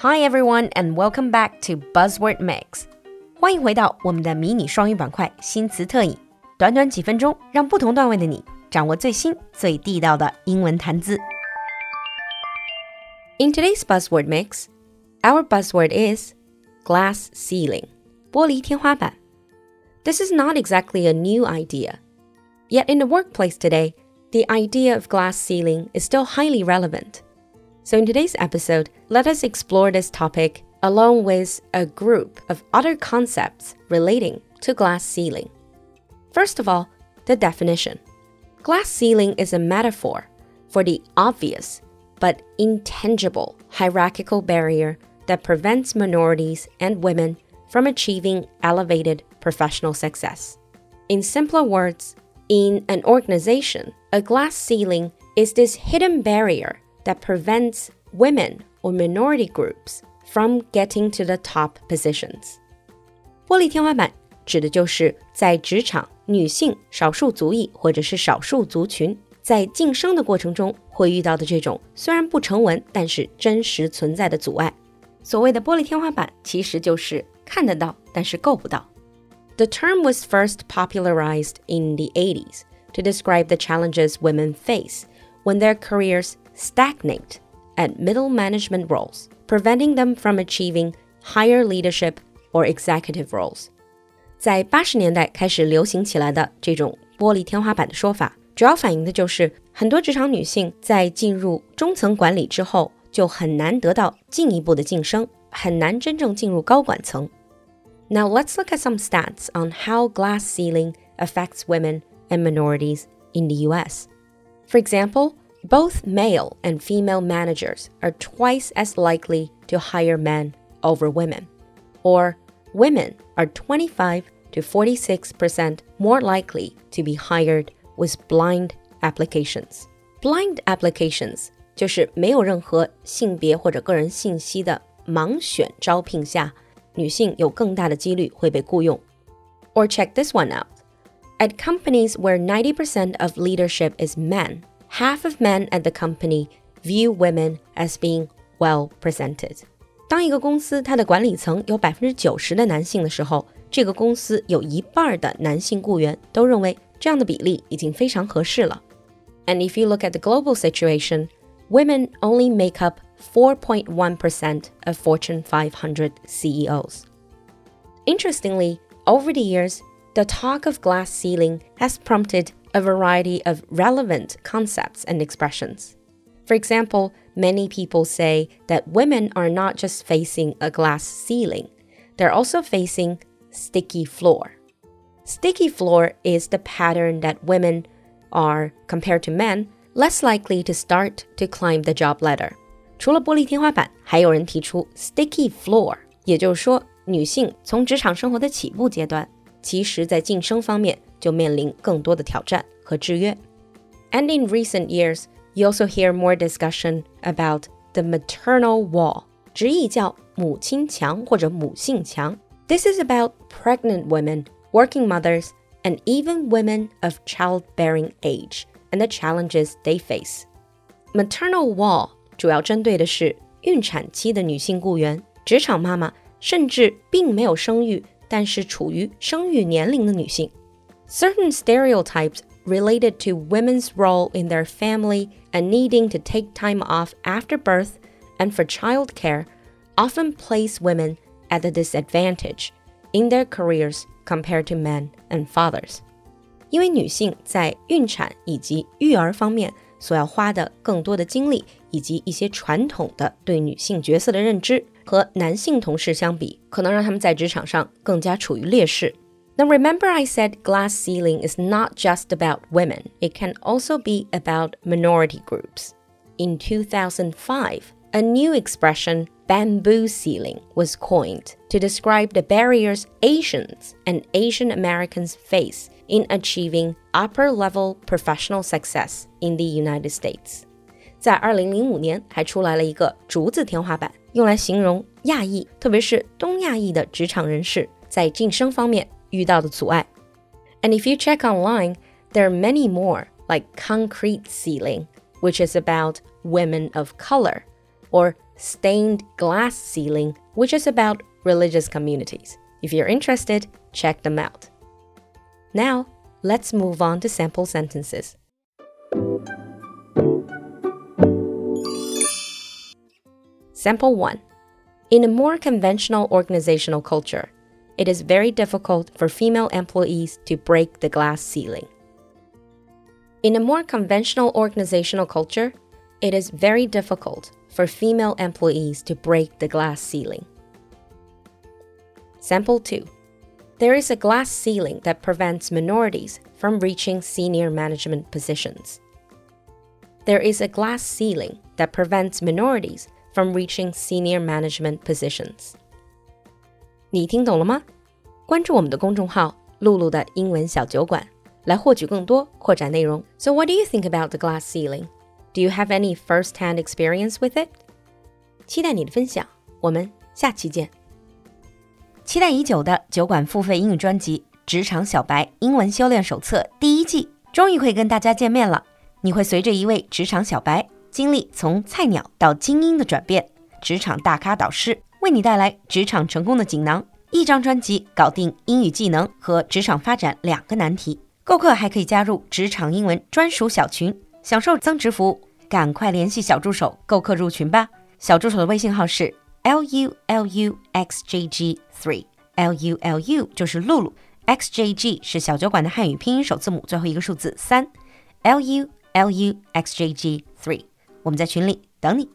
Hi everyone, and welcome back to Buzzword Mix. 欢迎回到我们的迷你双语板块新词特饮，短短几分钟，让不同段位的你掌握最新最地道的英文谈资。In today's Buzzword Mix, our buzzword is glass ceiling, 玻璃天花板. This is not exactly a new idea. Yet in the workplace today, the idea of glass ceiling is still highly relevant. So in today's episode, let us explore this topic along with a group of other concepts relating to glass ceiling. First of all, the definition. Glass ceiling is a metaphor for the obvious but intangible hierarchical barrier that prevents minorities and women from achieving elevated professional success. In simpler words, in an organization, a glass ceiling is this hidden barrier that prevents women or minority groups from getting to the top positions. 玻璃天花板指的就是在职场，女性、少数族裔或者是少数族群在晋升的过程中会遇到的这种虽然不成文，但是真实存在的阻碍。所谓的玻璃天花板，其实就是看得到，但是够不到。The term was first popularized in the 80s to describe the challenges women face when their careers stagnate at middle management roles, preventing them from achieving higher leadership or executive roles. 在八十年代开始流行起来的这种玻璃天花板的说法，主要反映的就是很多职场女性在进入中层管理之后，就很难得到进一步的晋升，很难真正进入高管层。 Now let's look at some stats on how glass ceiling affects women and minorities in the US. For example, both male and female managers are twice as likely to hire men over women. Or women are 25 to 46% more likely to be hired with blind applications. Blind applications 就是没有任何性别或者个人信息的盲选招聘下， 女性有更大的几率会被雇佣。Or check this one out. At companies where 90% of leadership is men, half of men at the company view women as being well presented. 当一个公司它的管理层有百分之九十的男性的时候，这个公司有一半的男性雇员都认为这样的比例已经非常合适了。And if you look at the global situation, women only make up 4.1% of Fortune 500 CEOs. Interestingly, over the years, the talk of glass ceiling has prompted a variety of relevant concepts and expressions. For example, many people say that women are not just facing a glass ceiling, they're also facing sticky floor. Sticky floor is the pattern that women are, compared to men, less likely to start to climb the job ladder. 除了玻璃天花板，还有人提出 sticky floor，也就是说，女性从职场生活的起步阶段，其实在晋升方面就面临更多的挑战和制约。And in recent years, you also hear more discussion about the maternal wall，直译叫母亲墙或者母性墙。This is about pregnant women working mothers, and even women of childbearing age and the challenges they face. Maternal wall 主要针对的是孕产期的女性雇员、职场妈妈，甚至并没有生育但是处于生育年龄的女性。Certain stereotypes related to women's role in their family and needing to take time off after birth and for childcare often place women at a disadvantage in their careers compared to men and fathers. 因为女性在孕产以及育儿方面 所要花的更多的精力，以及一些传统的对女性角色的认知，和男性同事相比，可能让他们在职场上更加处于劣势。Now remember I said glass ceiling is not just about women, it can also be about minority groups. In 2005, a new expression bamboo ceiling was coined to describe the barriers Asians and Asian Americans face in achieving upper level professional success in the United States. 在二零零五年，还出来了一个竹子天花板，用来形容亚裔，特别是东亚裔的职场人士在晋升方面遇到的阻碍。And if you check online, there are many more, like concrete ceiling, which is about women of color, or stained glass ceiling, which is about religious communities. If you're interested, check them out. Now, let's move on to sample sentences. Sample 1. In a more conventional organizational culture, it is very difficult for female employees to break the glass ceiling. In a more conventional organizational culture, it is very difficult for female employees to break the glass ceiling. Sample 2 There is a glass ceiling that prevents minorities from reaching senior management positions. There is a glass ceiling that prevents minorities from reaching senior management positions. 你听懂了吗？关注我们的公众号“露露的英文小酒馆”，来获取更多扩展内容。So what do you think about the glass ceiling? Do you have any first-hand experience with it? 期待你的分享，我们下期见。 期待已久的酒馆付费英语专辑《职场小白英文修炼手册》第一季终于可以跟大家见面了。你会随着一位职场小白经历从菜鸟到精英的转变，职场大咖导师为你带来职场成功的锦囊。一张专辑搞定英语技能和职场发展两个难题。购课还可以加入职场英文专属小群。享受增值服务，赶快联系小助手购课入群吧！小助手的微信号是 l u l u x j g three，l u l u 就是露露，x j g 是小酒馆的汉语拼音首字母最后一个数字三，l u l u x j g three，我们在群里等你。